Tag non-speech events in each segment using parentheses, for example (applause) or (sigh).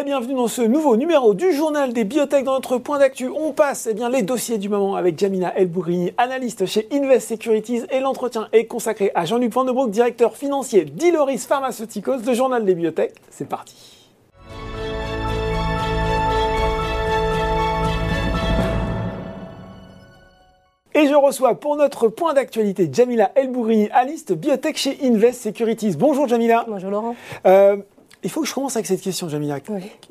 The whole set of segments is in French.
et bienvenue dans ce nouveau numéro du journal des biotech. Dans notre point d'actu, on passe eh bien, les dossiers du moment avec Jamina Elbourini, analyste chez Invest Securities et l'entretien est consacré à Jean-Luc Van directeur financier d'Iloris Pharmaceuticals, le journal des biotech. C'est parti. Et je reçois pour notre point d'actualité Jamila Elbourini, analyste biotech chez Invest Securities. Bonjour Jamila. Bonjour Laurent. Euh, il faut que je commence avec cette question, Jamila.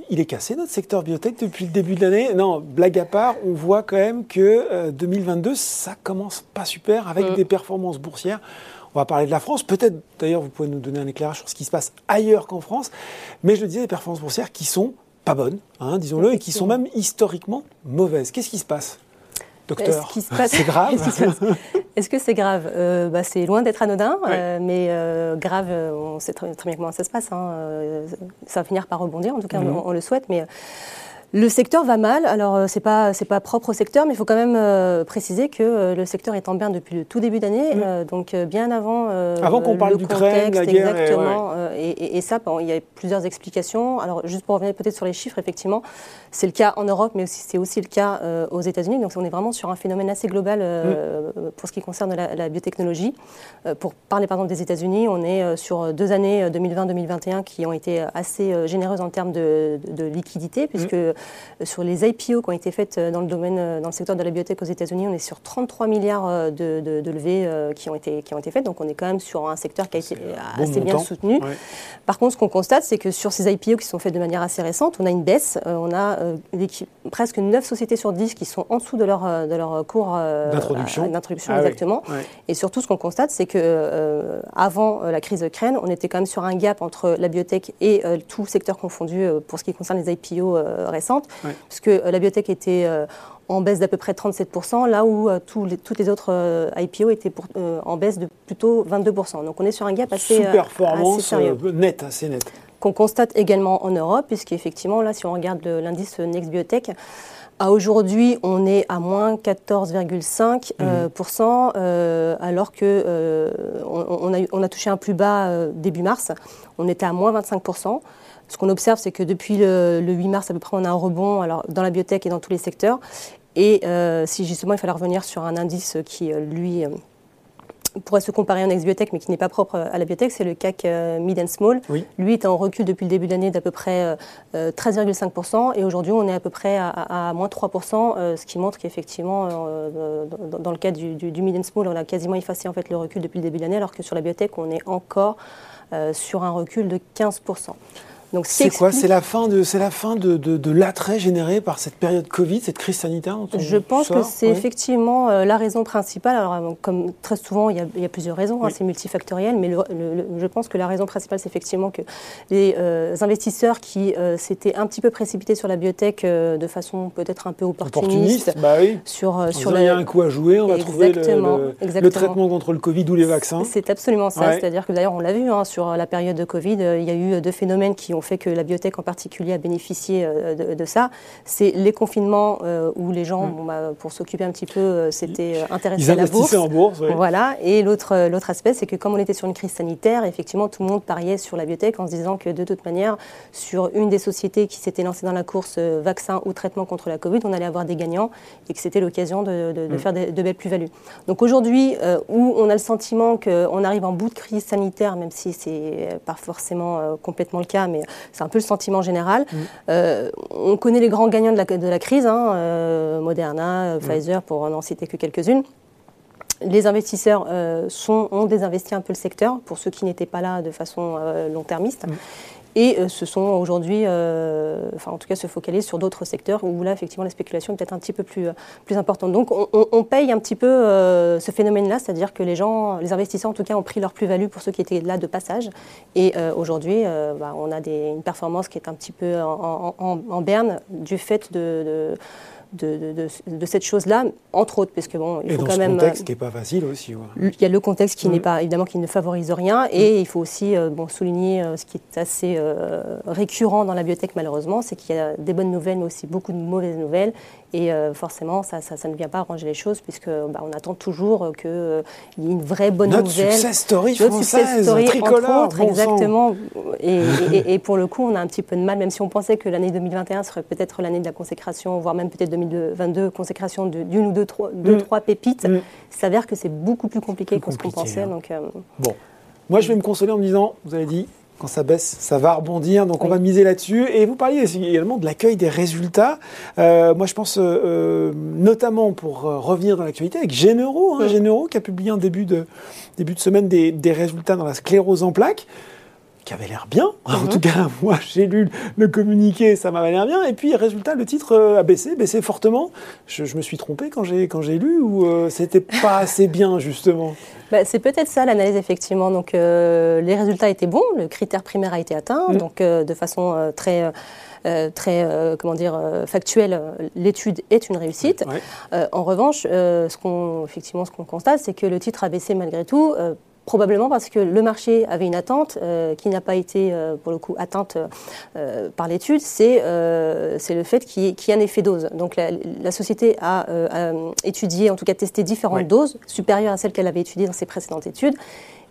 Il est cassé notre secteur biotech depuis le début de l'année? Non, blague à part, on voit quand même que 2022, euh, ça commence pas super avec mm. des performances boursières. On va parler de la France. Peut-être, d'ailleurs, vous pouvez nous donner un éclairage sur ce qui se passe ailleurs qu'en France. Mais je le disais, des performances boursières qui sont pas bonnes, hein, disons-le, et qui sont même historiquement mauvaises. Qu'est-ce qui se passe? Docteur, c'est grave Est-ce que c'est grave? Euh, bah, C'est loin d'être anodin, euh, mais euh, grave, on sait très, bien comment ça se passe. Hein. ça va finir par rebondir, en tout cas, mhm. on, on, le souhaite. Mais le secteur va mal. Alors, euh, c'est pas c'est pas propre au secteur, mais il faut quand même euh, préciser que euh, le secteur est en bien depuis le tout début d'année, donc bien avant. avant qu'on parle d'Ukraine, la guerre. Exactement. Et, et, ça, il y a plusieurs explications. Alors, juste pour revenir peut-être sur les chiffres, effectivement, c'est le cas en Europe, mais aussi c'est aussi le cas aux États-Unis. Donc, on est vraiment sur un phénomène assez global pour ce qui concerne la, biotechnologie. pour parler par exemple des États-Unis, on est sur deux années 2020-2021 qui ont été assez généreuses en termes de, de, liquidité, puisque. Euh, sur les IPO qui ont été faites euh, dans le domaine, euh, dans le secteur de la biotech aux États-Unis, on est sur 33 milliards de, de, levées qui ont, été, qui ont été faites. Donc on est quand même sur un secteur qui a été assez bien soutenu. Par contre, ce qu'on constate, c'est que sur ces IPO qui sont faits de manière assez récente, on a une baisse. on a presque 9 sociétés sur 10 qui sont en dessous de leur, de leur cours d'introduction. d'introduction ah exactement. Et surtout, ce qu'on constate, c'est que avant la crise Ukraine, on était quand même sur un gap entre la biotech et tout secteur confondu pour ce qui concerne les IPO récents puisque euh, la biotech était euh, en baisse d'à peu près 37%, là où euh, tous les, toutes les autres IPO étaient en baisse de plutôt 22%. Donc on est sur un gap assez, performance nette, assez nette. Qu'on constate également en Europe, puisqu'effectivement, là, si on regarde l'indice Next Biotech, à aujourd'hui, on est à moins 14,5%, mmh. alors que on, a, on, a, touché un plus bas début mars. On était à moins 25%. Ce qu'on observe, c'est que depuis le, 8 mars, à peu près, on a un rebond alors, dans la biotech et dans tous les secteurs. Et euh, si justement il fallait revenir sur un indice qui, euh, lui, euh, pourrait se comparer un ex-biotech, mais qui n'est pas propre à la biotech, c'est le CAC Mid and Small. Lui est en recul depuis le début de l'année d'à peu près 13,5%, et aujourd'hui on est à peu près à, moins 3%, ce qui montre qu'effectivement, dans, le cas du, du, Mid and Small, on a quasiment effacé en fait, le recul depuis le début de l'année, alors que sur la biotech, on est encore sur un recul de 15%. C'est quoi C'est la fin de, c'est la fin de, de, l'attrait généré par cette période Covid, cette crise sanitaire Je pense que c'est effectivement euh, la raison principale. Alors, euh, comme très souvent, il y a, il y a plusieurs raisons, hein, c'est multifactoriel, mais je pense que la raison principale, c'est effectivement que les euh, investisseurs qui s'étaient un petit peu précipités sur la biotech de façon peut-être un peu opportuniste, bah oui. sur, sur il y a un coup à jouer, on va trouver le, le, traitement contre le Covid ou les vaccins. C'est absolument ça. C'est-à-dire que d'ailleurs, on l'a vu hein, sur la période de Covid, il y a eu deux phénomènes qui ont fait que la biotech en particulier a bénéficié euh, de, ça, c'est les confinements euh, où les gens, mm. bah, pour s'occuper un petit peu, euh, s'étaient intéressés à la bourse. en bourse. Voilà. Et l'autre, l'autre aspect, c'est que comme on était sur une crise sanitaire, effectivement, tout le monde pariait sur la biotech en se disant que de toute manière, sur une des sociétés qui s'était lancée dans la course vaccin ou traitement contre la Covid, on allait avoir des gagnants et que c'était l'occasion de, mm. faire de, belles plus-values. Donc aujourd'hui, où on a le sentiment qu'on arrive en bout de crise sanitaire, même si c'est pas forcément complètement le cas, mais c'est un peu le sentiment général. Mm. Euh, on connaît les grands gagnants de la, de la crise, hein, euh, Moderna, mm. Pfizer, pour n'en citer que quelques-unes. Les investisseurs euh, sont, ont désinvesti un peu le secteur, pour ceux qui n'étaient pas là de façon long-termiste. Mm et euh, se sont aujourd'hui, euh, enfin en tout cas se focalisent sur d'autres secteurs où là effectivement la spéculation est peut-être un petit peu plus, plus importante. Donc on, paye un petit peu euh, ce phénomène-là, c'est-à-dire que les gens, les investisseurs en tout cas ont pris leur plus-value pour ceux qui étaient là de passage et aujourd'hui bah, on a une performance qui est un petit peu en, berne du fait de, de, cette chose-là, entre autres, parce que bon, il faut quand même. contexte qui n'est pas facile aussi. Il y a le contexte qui n'est pas, évidemment, qui ne favorise rien, et il faut aussi bon, souligner ce qui est assez récurrent dans la biotech, malheureusement, c'est qu'il y a des bonnes nouvelles, mais aussi beaucoup de mauvaises nouvelles, et forcément, ça, ça, ne vient pas arranger les choses, puisque bah, on attend toujours qu'il y ait une vraie bonne Notre nouvelle. Success story Notre française, success story, tricolore, entre autres, exactement. (laughs) Et, et, pour le coup, on a un petit peu de mal, même si on pensait que l'année 2021 serait peut-être l'année de la consécration, voire même peut-être 2022, consécration d'une ou deux, trois, deux, mm. trois pépites. Mm. Il s'avère que c'est beaucoup plus compliqué que ce qu'on pensait. Hein. Donc, euh, bon, moi je vais me consoler en me disant, vous avez dit, quand ça baisse, ça va rebondir. Donc on va miser là-dessus. Et vous parliez également de l'accueil des résultats. Euh, moi, je pense euh, notamment pour revenir dans l'actualité avec Généraux, hein, Généraux qui a publié en début de, début de semaine des, des résultats dans la sclérose en plaques qui avait l'air bien. (laughs) En mhm. tout cas, moi, j'ai lu le communiqué, ça m'avait l'air bien. Et puis, résultat, le titre euh, a baissé, baissé fortement. Je, me suis trompé quand j'ai quand j'ai lu ou euh, c'était pas (laughs) assez bien justement? Bah, c'est peut-être ça l'analyse effectivement. Donc, euh, les résultats étaient bons, le critère primaire a été atteint, mm. donc de façon très très comment dire factuelle, l'étude est une réussite. en revanche, ce qu'on effectivement ce qu'on constate, c'est que le titre a baissé malgré tout Probablement parce que le marché avait une attente euh, qui n'a pas été, euh, pour le coup, atteinte euh, par l'étude, c'est le fait qu'il y, ait un effet dose. Donc la, société a, étudié, en tout cas testé différentes doses, supérieures à celles qu'elle avait étudiées dans ses précédentes études.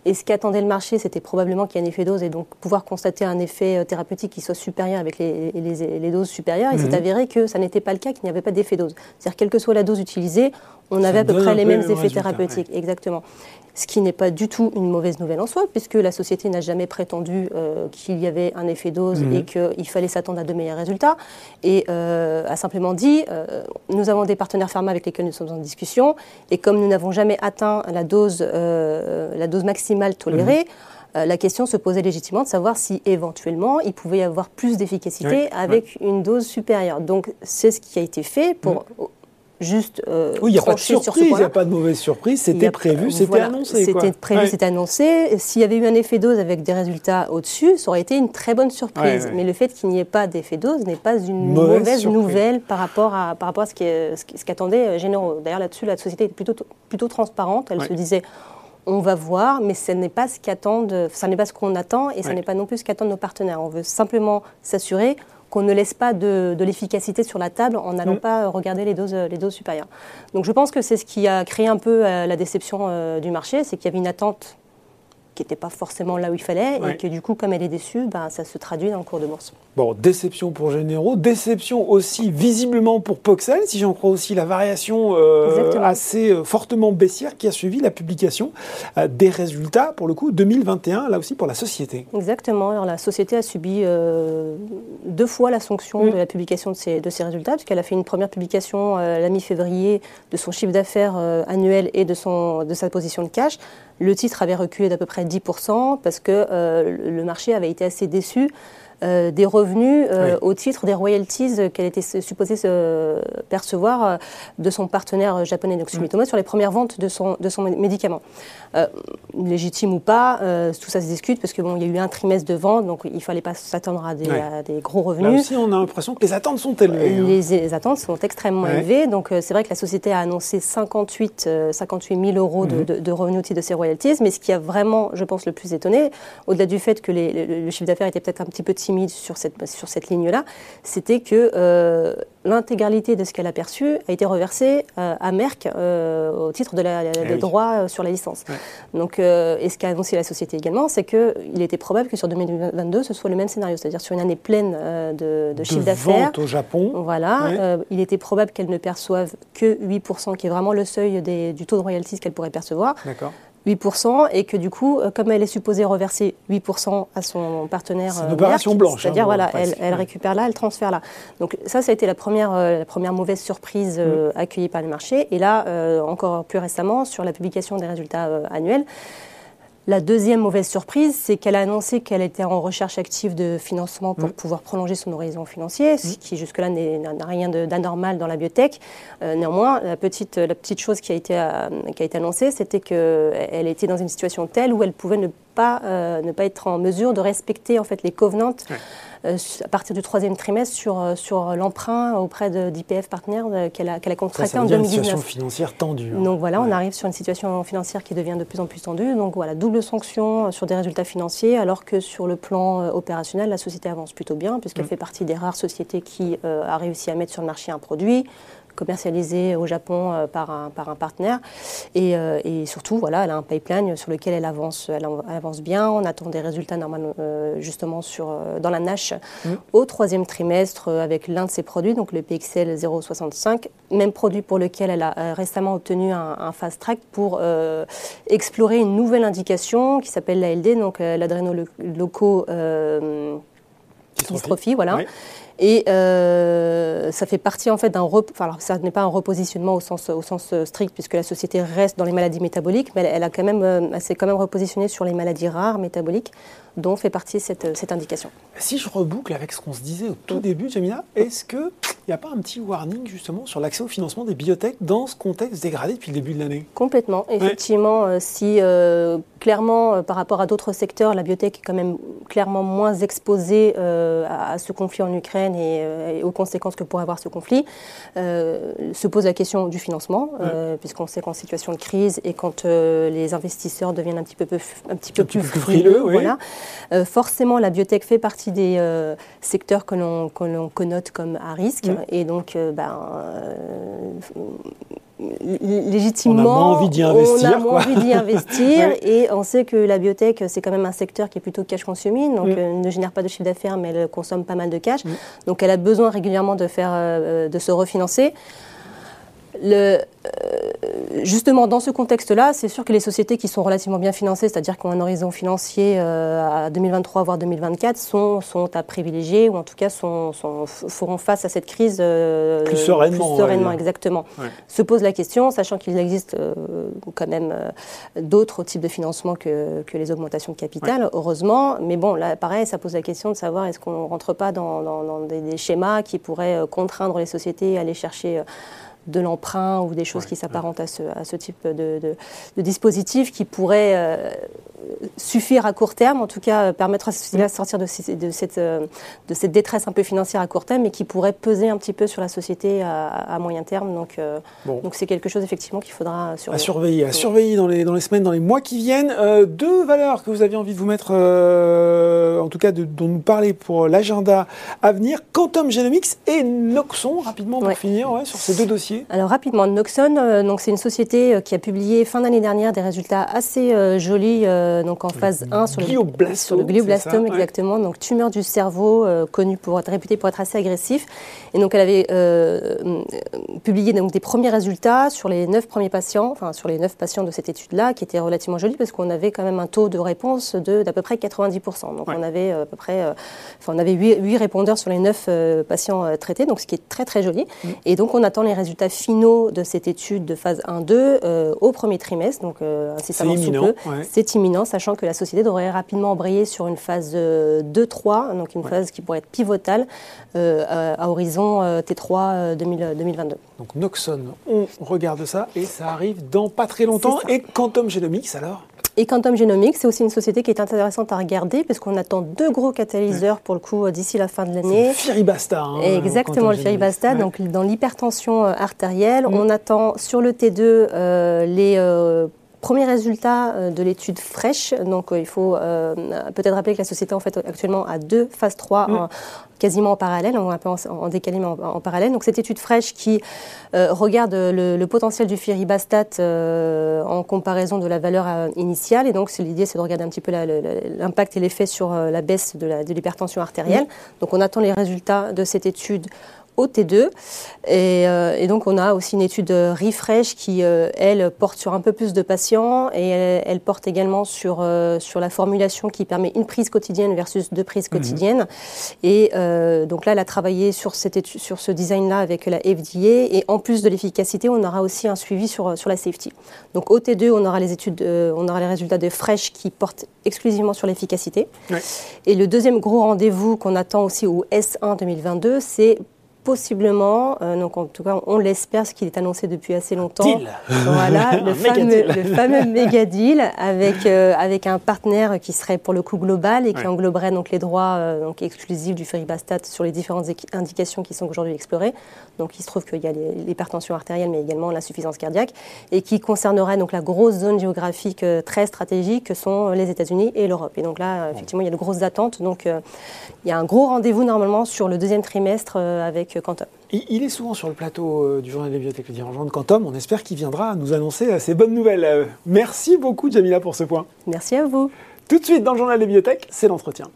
Et ce qu'attendait le marché, c'était probablement qu'il y ait un effet dose et donc pouvoir constater un effet thérapeutique qui soit supérieur avec les, les, doses supérieures. Il s'est mhm. avéré que ça n'était pas le cas, qu'il n'y avait pas d'effet dose. C'est-à-dire, quelle que soit la dose utilisée, on avait à peu près les mêmes effets thérapeutiques. Exactement ce qui n'est pas du tout une mauvaise nouvelle en soi, puisque la société n'a jamais prétendu euh, qu'il y avait un effet dose mhm. et qu'il fallait s'attendre à de meilleurs résultats, et euh, a simplement dit, euh, nous avons des partenaires pharma avec lesquels nous sommes en discussion, et comme nous n'avons jamais atteint la dose, la dose maximale tolérée, mhm. la question se posait légitimement de savoir si éventuellement il pouvait y avoir plus d'efficacité avec une dose supérieure. Donc c'est ce qui a été fait pour mhm juste euh, oui, il n'y a pas de surprise, il n'y a pas de mauvaise surprise, c'était prévu, c'était annoncé. C'était prévu, c'était annoncé. S'il y avait eu un effet dose avec des résultats au-dessus, ça aurait été une très bonne surprise. Mais le fait qu'il n'y ait pas d'effet dose n'est pas une mauvaise, nouvelle par rapport à, par rapport à ce qu'attendaient ce, euh, Généraux. D'ailleurs, là-dessus, la société est plutôt, plutôt transparente. Elle se disait on va voir, mais ce n'est pas ce qu'attendent, ça n'est pas ce qu'on attend et ce n'est pas non plus ce qu'attendent nos partenaires. On veut simplement s'assurer qu'on ne laisse pas de, l'efficacité sur la table en n'allant mm. pas regarder les doses, les doses supérieures. Donc je pense que c'est ce qui a créé un peu euh, la déception euh, du marché, c'est qu'il y avait une attente qui n'était pas forcément là où il fallait, et que du coup, comme elle est déçue, ben, ça se traduit dans le cours de bourse. Bon, déception pour Généraux, déception aussi visiblement pour Poxel, si j'en crois aussi la variation euh, assez euh, fortement baissière qui a suivi la publication euh, des résultats, pour le coup, 2021, là aussi pour la société. Exactement, alors la société a subi deux fois la sanction mm. de la publication de ces, de ces résultats, puisqu'elle a fait une première publication la mi-février de son chiffre d'affaires annuel et de, son, de sa position de cash. Le titre avait reculé d'à peu près 10% parce que euh, le marché avait été assez déçu euh, des revenus euh, au titre des royalties qu'elle était supposée se percevoir de son partenaire japonais donc Sumitomo sur les premières ventes de son, de son médicament. légitime ou pas, tout ça se discute parce que bon, il y a eu un trimestre de vente, donc il fallait pas s'attendre à, des gros revenus. Là aussi, on a l'impression que les attentes sont élevées. Hein. Les, attentes sont extrêmement élevées, donc c'est vrai que la société a annoncé 58, 58 000 euros de, mhm. de, revenus au titre de ses royalties, mais ce qui a vraiment, je pense, le plus étonné, au-delà du fait que les, le, chiffre d'affaires était peut-être un petit peu timide sur cette, sur cette ligne-là, c'était que euh, l'intégralité de ce qu'elle a perçu a été reversée euh, à Merck euh, au titre de la, des eh droits sur la licence. Donc, et ce qu'a annoncé la société également, c'est qu'il était probable que sur 2022, ce soit le même scénario, c'est-à-dire sur une année pleine de, de, chiffre d'affaires. au Japon. Voilà. il était probable qu'elle ne perçoive que 8%, qui est vraiment le seuil des, du taux de royalties qu'elle pourrait percevoir. D'accord. 8%, et que du coup, euh, comme elle est supposée reverser 8% à son partenaire. C'est une euh, opération blanche. C'est-à-dire, hein, voilà, elle, récupère là, elle transfère là. Donc, ça, ça a été la première, euh, la première mauvaise surprise mm. accueillie par les marchés. Et là, encore plus récemment, sur la publication des résultats annuels, la deuxième mauvaise surprise, c'est qu'elle a annoncé qu'elle était en recherche active de financement pour pouvoir prolonger son horizon financier, ce qui jusque-là n'a rien d'anormal dans la biotech. Euh, néanmoins, la petite, la petite chose qui a été, euh, qui a été annoncée, c'était qu'elle était dans une situation telle où elle pouvait ne pas, ne pas être en mesure de respecter en fait les covenants. Euh, à partir du troisième trimestre sur, euh, sur l'emprunt auprès d'IPF Partners euh, qu'elle a, qu'elle a contracté en 2019. une situation financière tendue. Hein. Donc voilà, on arrive sur une situation financière qui devient de plus en plus tendue. Donc voilà, double sanction sur des résultats financiers, alors que sur le plan opérationnel, la société avance plutôt bien, puisqu'elle mm. fait partie des rares sociétés qui a réussi à mettre sur le marché un produit commercialisée au Japon euh, par, un, par un partenaire. Et, euh, et, surtout, voilà, elle a un pipeline sur lequel elle avance, elle, avance bien. On attend des résultats normalement euh, justement sur, dans la NASH mmh. au troisième trimestre avec l'un de ses produits, donc le PXL 065, même produit pour lequel elle a récemment obtenu un, fast track pour explorer une nouvelle indication qui s'appelle l'ALD, donc l'adrénoloco dystrophie, voilà. Et euh, ça fait partie en fait d'un enfin, alors ça n'est pas un repositionnement au sens, au sens euh, strict puisque la société reste dans les maladies métaboliques, mais elle, a quand même, euh, elle s'est quand même repositionnée sur les maladies rares métaboliques dont fait partie cette, cette indication. Si je reboucle avec ce qu'on se disait au tout mm. début, Jamina, est-ce qu'il n'y a pas un petit warning justement sur l'accès au financement des biotech dans ce contexte dégradé depuis le début de l'année? Complètement. Effectivement, si euh, clairement par rapport à d'autres secteurs, la biotech est quand même clairement moins exposée à, ce conflit en Ukraine et, aux conséquences que pourrait avoir ce conflit, se pose la question du financement, puisqu'on sait qu'en situation de crise et quand les investisseurs deviennent un petit peu, un petit peu plus, frileux, voilà, euh, forcément, la biotech fait partie des euh, secteurs que l'on connote comme à risque. Mm. Et donc, euh, ben, légitimement, on a moins envie d'y investir. On a envie d'y investir (laughs) et on sait que la biotech, c'est quand même un secteur qui est plutôt cash consuming, donc mm. ne génère pas de chiffre d'affaires, mais elle consomme pas mal de cash. Mm. Donc elle a besoin régulièrement de, faire, de se refinancer. Le, euh, justement, dans ce contexte-là, c'est sûr que les sociétés qui sont relativement bien financées, c'est-à-dire qui ont un horizon financier euh, à 2023 voire 2024, sont, sont à privilégier ou en tout cas sont, feront face à cette crise euh, plus sereinement. sereinement exactement. Se pose la question, sachant qu'il existe quand même d'autres types de financement que, que, les augmentations de capital, heureusement. Mais bon, là, pareil, ça pose la question de savoir est-ce qu'on ne rentre pas dans, dans, des, des, schémas qui pourraient contraindre les sociétés à aller chercher de l'emprunt ou des choses qui s'apparentent à, ce, à ce, type de, de, dispositif qui pourrait euh, suffire à court terme, en tout cas euh, permettre à de sortir de, de, cette, euh, de cette détresse un peu financière à court terme, mais qui pourrait peser un petit peu sur la société à, moyen terme. Donc, donc c'est quelque chose effectivement qu'il faudra surveiller. À surveiller, à surveiller dans les, dans les semaines, dans les mois qui viennent. deux valeurs que vous aviez envie de vous mettre, en tout cas de, dont nous parler pour l'agenda à venir, Quantum Genomics et Noxon, rapidement pour finir sur ces deux dossiers. Alors rapidement, Noxon, euh, donc c'est une société euh, qui a publié fin d'année dernière des résultats assez euh, jolis, donc en phase 1 sur le, sur le glioblastome exactement, donc tumeur du cerveau connue pour être réputée pour être assez agressif. Et donc elle avait publié donc des premiers résultats sur les 9 premiers patients, enfin sur les 9 patients de cette étude-là, qui était relativement jolie parce qu'on avait quand même un taux de réponse de d'à peu près 90%. Donc on avait à peu près, enfin on avait 8, répondeurs sur les 9 patients traités, donc ce qui est très très joli. Mm. Et donc on attend les résultats finaux de cette étude de phase 1-2 euh, au premier trimestre, donc euh, incessamment sous peu. C'est imminent, sachant que la société devrait rapidement embrayer sur une phase 2-3, euh, donc une phase qui pourrait être pivotale à, horizon T3 2022. Donc Noxon, on regarde ça et ça arrive dans pas très longtemps. Et Quantum Genomics alors? Et Quantum Genomics, c'est aussi une société qui est intéressante à regarder parce qu'on attend deux gros catalyseurs pour le coup euh, d'ici la fin de l'année. Firibasta. Hein, Exactement, le Firibasta. Donc dans l'hypertension euh, artérielle, mm. on attend sur le T2 euh, les Premier résultat euh, de l'étude fraîche, donc euh, il faut euh, peut-être rappeler que la société en fait actuellement a deux phases 3 mm. Quasiment en parallèle, un peu en, décalé mais en, parallèle. Donc cette étude fraîche qui regarde le, potentiel du firibastat en comparaison de la valeur initiale et donc l'idée c'est de regarder un petit peu l'impact et l'effet sur la baisse de l'hypertension artérielle. Donc on attend les résultats de cette étude au T2. Euh, et, donc, on a aussi une étude refresh qui, euh, elle, porte sur un peu plus de patients et elle, porte également sur, euh, sur la formulation qui permet une prise quotidienne versus deux prises mhm. quotidiennes. Et donc là, elle a travaillé sur, cette sur ce design-là avec la FDA. Et en plus de l'efficacité, on aura aussi un suivi sur, sur la safety. Donc, au T2, on aura les études, on aura les résultats de Fresh qui portent exclusivement sur l'efficacité. Et le deuxième gros rendez-vous qu'on attend aussi au S1 2022, c'est Possiblement, euh, donc en tout cas on l'espère, ce qu'il est annoncé depuis assez longtemps. Deal. Voilà, (laughs) le, fameux, le fameux (laughs) méga deal avec, euh, avec un partenaire qui serait pour le coup global et qui engloberait donc les droits euh, donc exclusifs du ferribastat sur les différentes indications qui sont aujourd'hui explorées. Donc il se trouve qu'il y a l'hypertension artérielle mais également l'insuffisance cardiaque et qui concernerait donc la grosse zone géographique très stratégique que sont les États-Unis et l'Europe. Et donc là, effectivement, il y a de grosses attentes. Donc il y a un gros rendez-vous normalement sur le deuxième trimestre avec Quantum. Il est souvent sur le plateau euh, du journal des bibliothèques, le dirigeant de Quantum. On espère qu'il viendra nous annoncer ces bonnes nouvelles. Euh, merci beaucoup, Jamila, pour ce point. Merci à vous. Tout de suite, dans le journal des bibliothèques, c'est l'entretien.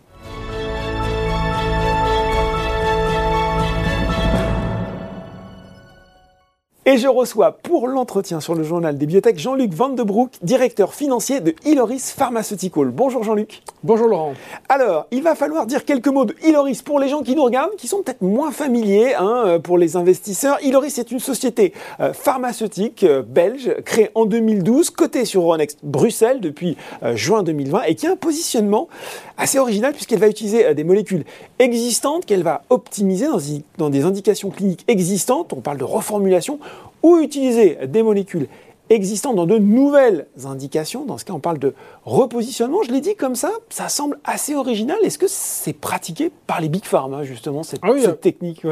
Et je reçois pour l'entretien sur le journal des bibliothèques Jean-Luc Van de Broek, directeur financier de Iloris Pharmaceutical. Bonjour Jean-Luc. Bonjour Laurent. Alors, il va falloir dire quelques mots de Iloris pour les gens qui nous regardent, qui sont peut-être moins familiers hein, euh, pour les investisseurs. Iloris est une société euh, pharmaceutique euh, belge créée en 2012, cotée sur Euronext Bruxelles depuis juin 2020 et qui a un positionnement assez original puisqu'elle va utiliser des molécules existantes qu'elle va optimiser dans, dans des indications cliniques existantes. On parle de reformulation ou utiliser des molécules existantes dans de nouvelles indications. Dans ce cas, on parle de repositionnement. Je l'ai dit comme ça, ça semble assez original. Est-ce que c'est pratiqué par les big pharma, justement, cette, ah euh, technique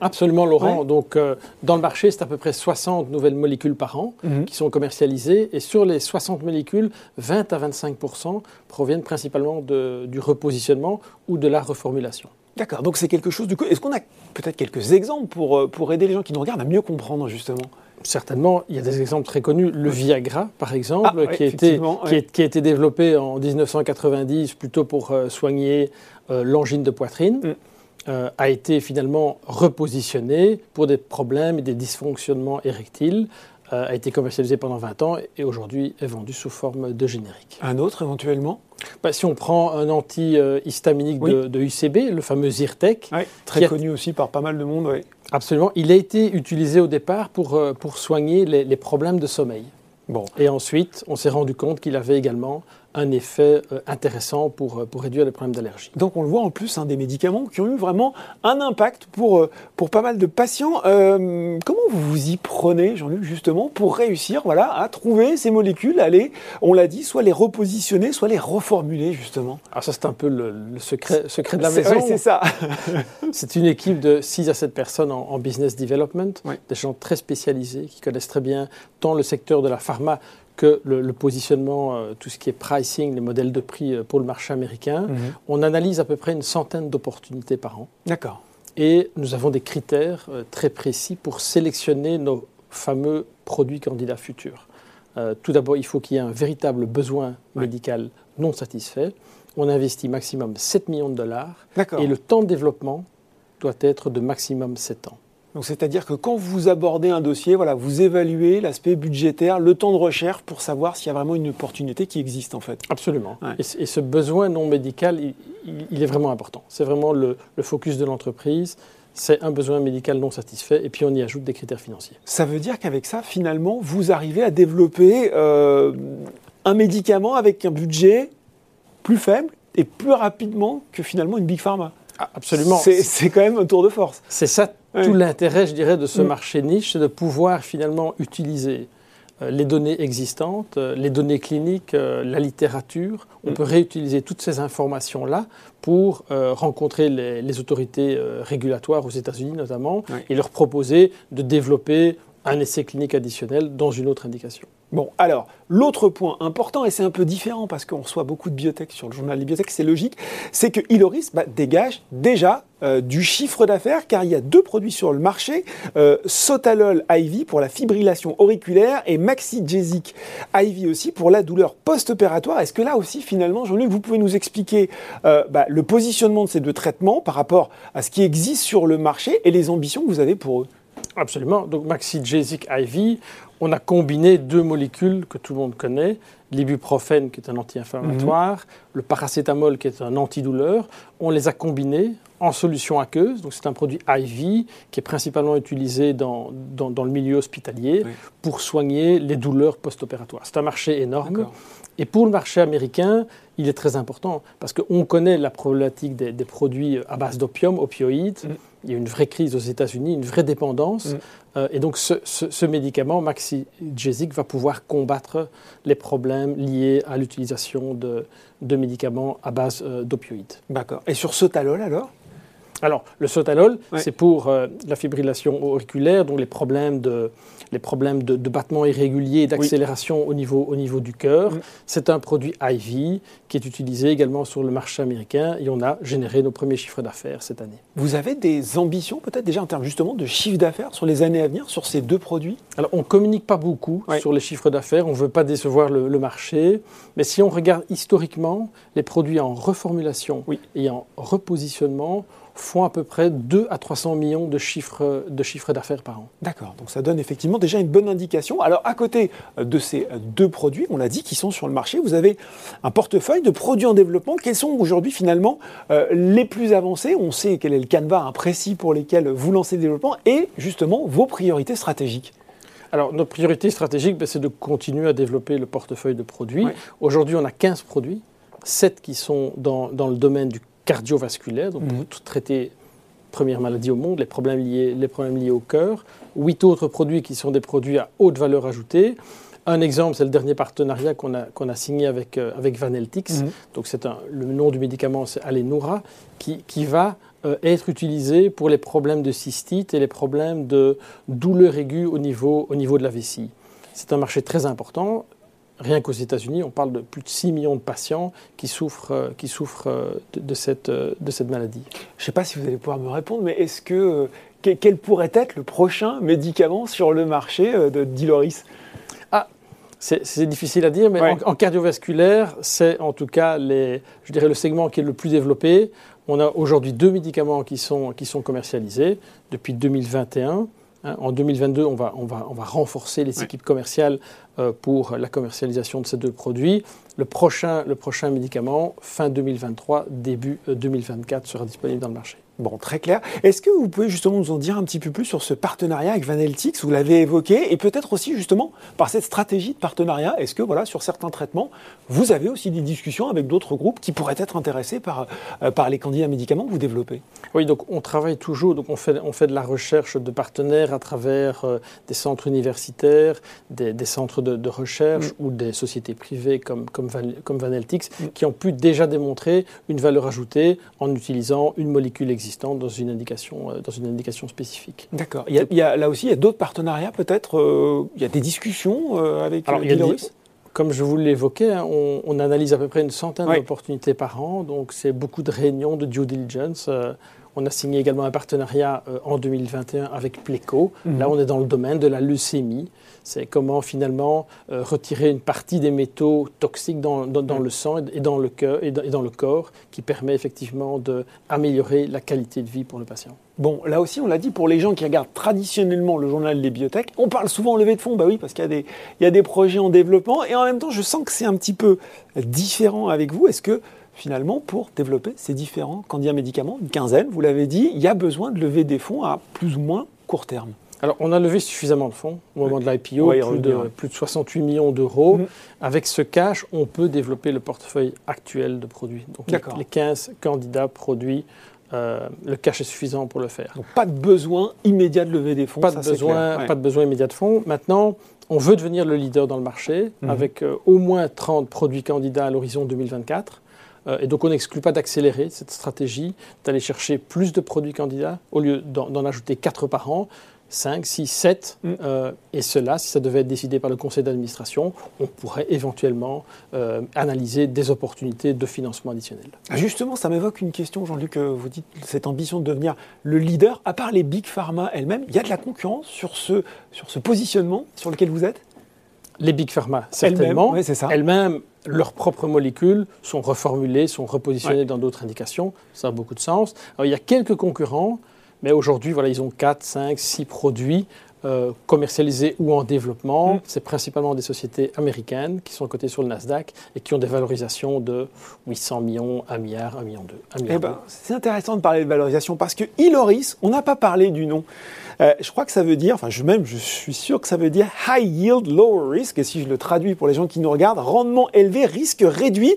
Absolument, Laurent. Donc, euh, dans le marché, c'est à peu près 60 nouvelles molécules par an mhm. qui sont commercialisées. Et sur les 60 molécules, 20 à 25% proviennent principalement de, du repositionnement ou de la reformulation. D'accord, donc c'est quelque chose du coup. Est-ce qu'on a peut-être quelques exemples pour, euh, pour aider les gens qui nous regardent à mieux comprendre justement? Certainement, il y a des exemples très connus. Le Viagra, par exemple, ah, qui, a été, qui, a été, développé en 1990 plutôt pour euh, soigner euh, l'angine de poitrine, mm. a été finalement repositionné pour des problèmes et des dysfonctionnements érectiles. A été commercialisé pendant 20 ans et aujourd'hui est vendu sous forme de générique. Un autre éventuellement? Bah, si on prend un antihistaminique de, UCB, le fameux Zyrtec. très connu aussi par pas mal de monde. Absolument. Il a été utilisé au départ pour, euh, pour soigner les, problèmes de sommeil. Bon. Et ensuite, on s'est rendu compte qu'il avait également un effet euh, intéressant pour, euh, pour réduire les problèmes d'allergie. Donc on le voit en plus, hein, des médicaments qui ont eu vraiment un impact pour, euh, pour pas mal de patients. comment vous vous y prenez, Jean-Luc, justement, pour réussir voilà, à trouver ces molécules, aller, on l'a dit, soit les repositionner, soit les reformuler, justement? Alors ça, c'est un peu le, secret, secret de la maison. c'est ça. (laughs) c'est une équipe de 6 à 7 personnes en, business development, des gens très spécialisés qui connaissent très bien tant le secteur de la pharma que le, positionnement, euh, tout ce qui est pricing, les modèles de prix euh, pour le marché américain. Mhm. On analyse à peu près une centaine d'opportunités par an. D'accord. Et nous avons des critères euh, très précis pour sélectionner nos fameux produits candidats futurs. tout d'abord, il faut qu'il y ait un véritable besoin médical non satisfait. On investit maximum 7 millions de dollars. Et le temps de développement doit être de maximum 7 ans. Donc c'est-à-dire que quand vous abordez un dossier, voilà, vous évaluez l'aspect budgétaire, le temps de recherche pour savoir s'il y a vraiment une opportunité qui existe en fait. Absolument. Et, ce besoin non médical, il, est vraiment important. C'est vraiment le, focus de l'entreprise. C'est un besoin médical non satisfait et puis on y ajoute des critères financiers. Ça veut dire qu'avec ça, finalement, vous arrivez à développer euh, un médicament avec un budget plus faible et plus rapidement que finalement une big pharma. Ah, absolument. C'est quand même un tour de force. C'est ça tout l'intérêt, je dirais, de ce mm. marché niche, c'est de pouvoir finalement utiliser euh, les données existantes, euh, les données cliniques, euh, la littérature. On mm. peut réutiliser toutes ces informations-là pour rencontrer les, autorités régulatoires aux États-Unis notamment et leur proposer de développer un essai clinique additionnel dans une autre indication. Bon, alors, l'autre point important, et c'est un peu différent parce qu'on reçoit beaucoup de biotech sur le journal des biotech, c'est logique, c'est que Iloris bah, dégage déjà euh, du chiffre d'affaires car il y a deux produits sur le marché, euh, Sotalol IV pour la fibrillation auriculaire et Maxigesic IV aussi pour la douleur post-opératoire. Est-ce que là aussi, finalement, Jean-Luc, vous pouvez nous expliquer euh, bah, le positionnement de ces deux traitements par rapport à ce qui existe sur le marché et les ambitions que vous avez pour eux? Absolument. Donc Maxigesic IV, on a combiné deux molécules que tout le monde connaît, l'ibuprofène qui est un anti-inflammatoire, mhm. le paracétamol qui est un antidouleur. On les a combinés en solution aqueuse, donc c'est un produit IV qui est principalement utilisé dans, dans, le milieu hospitalier pour soigner les douleurs post-opératoires. C'est un marché énorme. Et pour le marché américain, il est très important parce qu'on connaît la problématique des, produits à base d'opium, opioïdes. Mm. Il y a une vraie crise aux États-Unis, une vraie dépendance. Mm. Euh, et donc ce, ce, médicament, Maxigesic, va pouvoir combattre les problèmes liés à l'utilisation de, de, médicaments à base euh, d'opioïdes. D'accord. Et sur Sotalol alors? Alors, le sotalol, c'est pour euh, la fibrillation auriculaire, donc les problèmes de, les problèmes de, battements irréguliers et d'accélération au, niveau, au niveau du cœur. Mm. C'est un produit IV qui est utilisé également sur le marché américain et on a généré nos premiers chiffres d'affaires cette année. Vous avez des ambitions peut-être déjà en termes justement de chiffre d'affaires sur les années à venir sur ces deux produits? Alors, on ne communique pas beaucoup sur les chiffres d'affaires, on ne veut pas décevoir le, marché, mais si on regarde historiquement, les produits en reformulation et en repositionnement, font à peu près 2 à 300 millions de chiffres de chiffres d'affaires par an. D'accord, donc ça donne effectivement déjà une bonne indication. Alors à côté de ces deux produits, on l'a dit, qui sont sur le marché, vous avez un portefeuille de produits en développement. Quels sont aujourd'hui finalement euh, les plus avancés? On sait quel est le canevas précis pour lesquels vous lancez le développement et justement vos priorités stratégiques. Alors, notre priorité stratégique, ben, c'est de continuer à développer le portefeuille de produits. Aujourd'hui, on a 15 produits, 7 qui sont dans, dans le domaine du cardiovasculaire, donc pour mhm. traiter première maladie au monde, les problèmes liés, les problèmes liés au cœur. Huit autres produits qui sont des produits à haute valeur ajoutée. Un exemple, c'est le dernier partenariat qu'on a, qu'on a signé avec, euh, avec Vaneltix. Mhm. Donc, c'est le nom du médicament, c'est Alenura, qui, qui va euh, être utilisé pour les problèmes de cystite et les problèmes de douleurs aiguës au niveau, au niveau de la vessie. C'est un marché très important. Rien qu'aux États-Unis, on parle de plus de 6 millions de patients qui souffrent, euh, qui souffrent euh, de, cette, euh, de cette maladie. Je ne sais pas si vous allez pouvoir me répondre, mais est-ce que quel pourrait être le prochain médicament sur le marché de Diloris? Ah, c'est difficile à dire, mais en, cardiovasculaire, c'est en tout cas les, je dirais le segment qui est le plus développé. On a aujourd'hui deux médicaments qui sont, qui sont commercialisés depuis 2021. Hein, en 2022, on va, on va, on va renforcer les équipes commerciales euh, pour la commercialisation de ces deux produits. Le prochain, le prochain médicament, fin 2023, début 2024, euh, sera disponible dans le marché. Bon, très clair. Est-ce que vous pouvez justement nous en dire un petit peu plus sur ce partenariat avec Vaneltix? Vous l'avez évoqué, et peut-être aussi justement par cette stratégie de partenariat, est-ce que voilà, sur certains traitements, vous avez aussi des discussions avec d'autres groupes qui pourraient être intéressés par, euh, par les candidats médicaments que vous développez? Oui, donc on travaille toujours, donc on fait, on fait de la recherche de partenaires à travers euh, des centres universitaires, des, centres de, recherche mm. ou des sociétés privées comme, comme, comme Vaneltix, mm. qui ont pu déjà démontrer une valeur ajoutée en utilisant une molécule existante dans une indication, euh, dans une indication spécifique. D'accord. Il, y a, là aussi, il y a d'autres partenariats peut-être euh, Il y a des discussions euh, avec Alors, Comme je vous l'évoquais, hein, on, analyse à peu près une centaine d'opportunités par an, donc c'est beaucoup de réunions de due diligence. on a signé également un partenariat en 2021 avec Pleco. Mhm. Là, on est dans le domaine de la leucémie. C'est comment finalement euh, retirer une partie des métaux toxiques dans, le sang et dans le, et dans, le corps, qui permet effectivement d'améliorer la qualité de vie pour le patient. Bon, là aussi, on l'a dit, pour les gens qui regardent traditionnellement le journal des biotech, on parle souvent levée de fonds, bah oui, parce qu'il y, y, a des projets en développement, et en même temps, je sens que c'est un petit peu différent avec vous. Est-ce que finalement, pour développer ces différents candidats médicaments, une quinzaine, vous l'avez dit, il y a besoin de lever des fonds à plus ou moins court terme? Alors, on a levé suffisamment de fonds au moment de l'IPO, plus, de, plus de 68 millions d'euros. Mm. Avec ce cash, on peut développer le portefeuille actuel de produits. Donc, les 15 candidats produits euh, le cash est suffisant pour le faire. Donc pas de besoin immédiat de lever des fonds. Pas, de, besoin, pas de besoin immédiat de fonds. Maintenant, on veut devenir le leader dans le marché mm-hmm. avec euh, au moins 30 produits candidats à l'horizon 2024. Euh, et donc on n'exclut pas d'accélérer cette stratégie, d'aller chercher plus de produits candidats au lieu d'en ajouter 4 par an. 5, 6, 7. et cela, si ça devait être décidé par le conseil d'administration, on pourrait éventuellement euh, analyser des opportunités de financement additionnel. Ah, justement, ça m'évoque une question, Jean-Luc. Euh, vous dites cette ambition de devenir le leader. À part les big pharma elles-mêmes, il y a de la concurrence sur ce, sur ce positionnement sur lequel vous êtes? Les big pharma, certainement. Elles-mêmes, leurs propres molécules sont reformulées, sont repositionnées dans d'autres indications. Ça a beaucoup de sens. Alors, il y a quelques concurrents mais aujourd'hui, voilà, ils ont 4, 5, 6 produits euh, commercialisés ou en développement. Mm. C'est principalement des sociétés américaines qui sont cotées sur le Nasdaq et qui ont des valorisations de 800 millions, 1 milliard, 1 million 2. Eh ben, c'est intéressant de parler de valorisation parce que Iloris, on n'a pas parlé du nom. Euh, je crois que ça veut dire, enfin je, même je suis sûr que ça veut dire high yield, low risk, et si je le traduis pour les gens qui nous regardent, rendement élevé, risque réduit,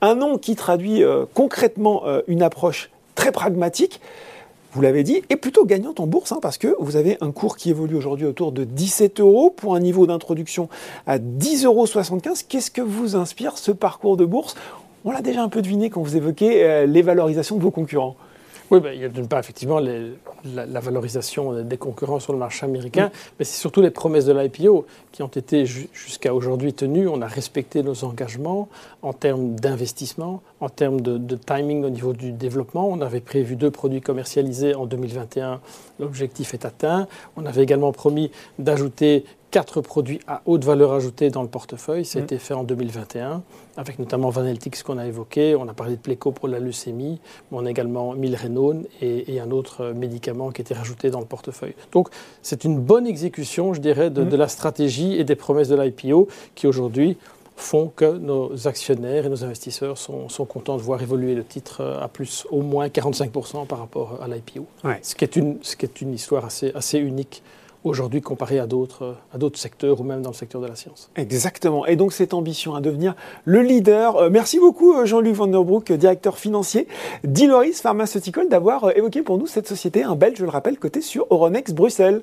un nom qui traduit euh, concrètement une approche très pragmatique. Vous l'avez dit, est plutôt gagnante en bourse, hein, parce que vous avez un cours qui évolue aujourd'hui autour de 17 euros pour un niveau d'introduction à 10,75 euros. Qu'est-ce que vous inspire ce parcours de bourse? On l'a déjà un peu deviné quand vous évoquez euh, les valorisations de vos concurrents. Oui, ben, il y a d'une part effectivement la, valorisation des concurrents sur le marché américain, mais c'est surtout les promesses de l'IPO qui ont été jusqu'à aujourd'hui tenues. On a respecté nos engagements en termes d'investissement, en termes de, timing au niveau du développement. On avait prévu deux produits commercialisés en 2021. L'objectif est atteint. On avait également promis d'ajouter quatre produits à haute valeur ajoutée dans le portefeuille. Ça a mm. été fait en 2021, avec notamment Vaneltix qu'on a évoqué. On a parlé de Pleco pour la leucémie, mais on a également Milrenone et, un autre médicament qui était rajouté dans le portefeuille. Donc c'est une bonne exécution, je dirais, de, mm. la stratégie et des promesses de l'IPO qui aujourd'hui font que nos actionnaires et nos investisseurs sont, contents de voir évoluer le titre à plus au moins 45% par rapport à l'IPO. Ce, qui est une, ce qui est une histoire assez, assez unique aujourd'hui comparé à d'autres, à d'autres secteurs ou même dans le secteur de la science. Exactement. Et donc cette ambition à devenir le leader. Euh, merci beaucoup euh, Jean-Luc Vanderbroek, directeur financier d'Iloris Pharmaceutical, d'avoir euh, évoqué pour nous cette société, un Belge, je le rappelle, côté sur Euronext Bruxelles.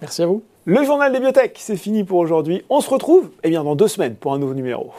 Merci à vous. Le journal des biotech, c'est fini pour aujourd'hui. On se retrouve eh bien, dans deux semaines pour un nouveau numéro.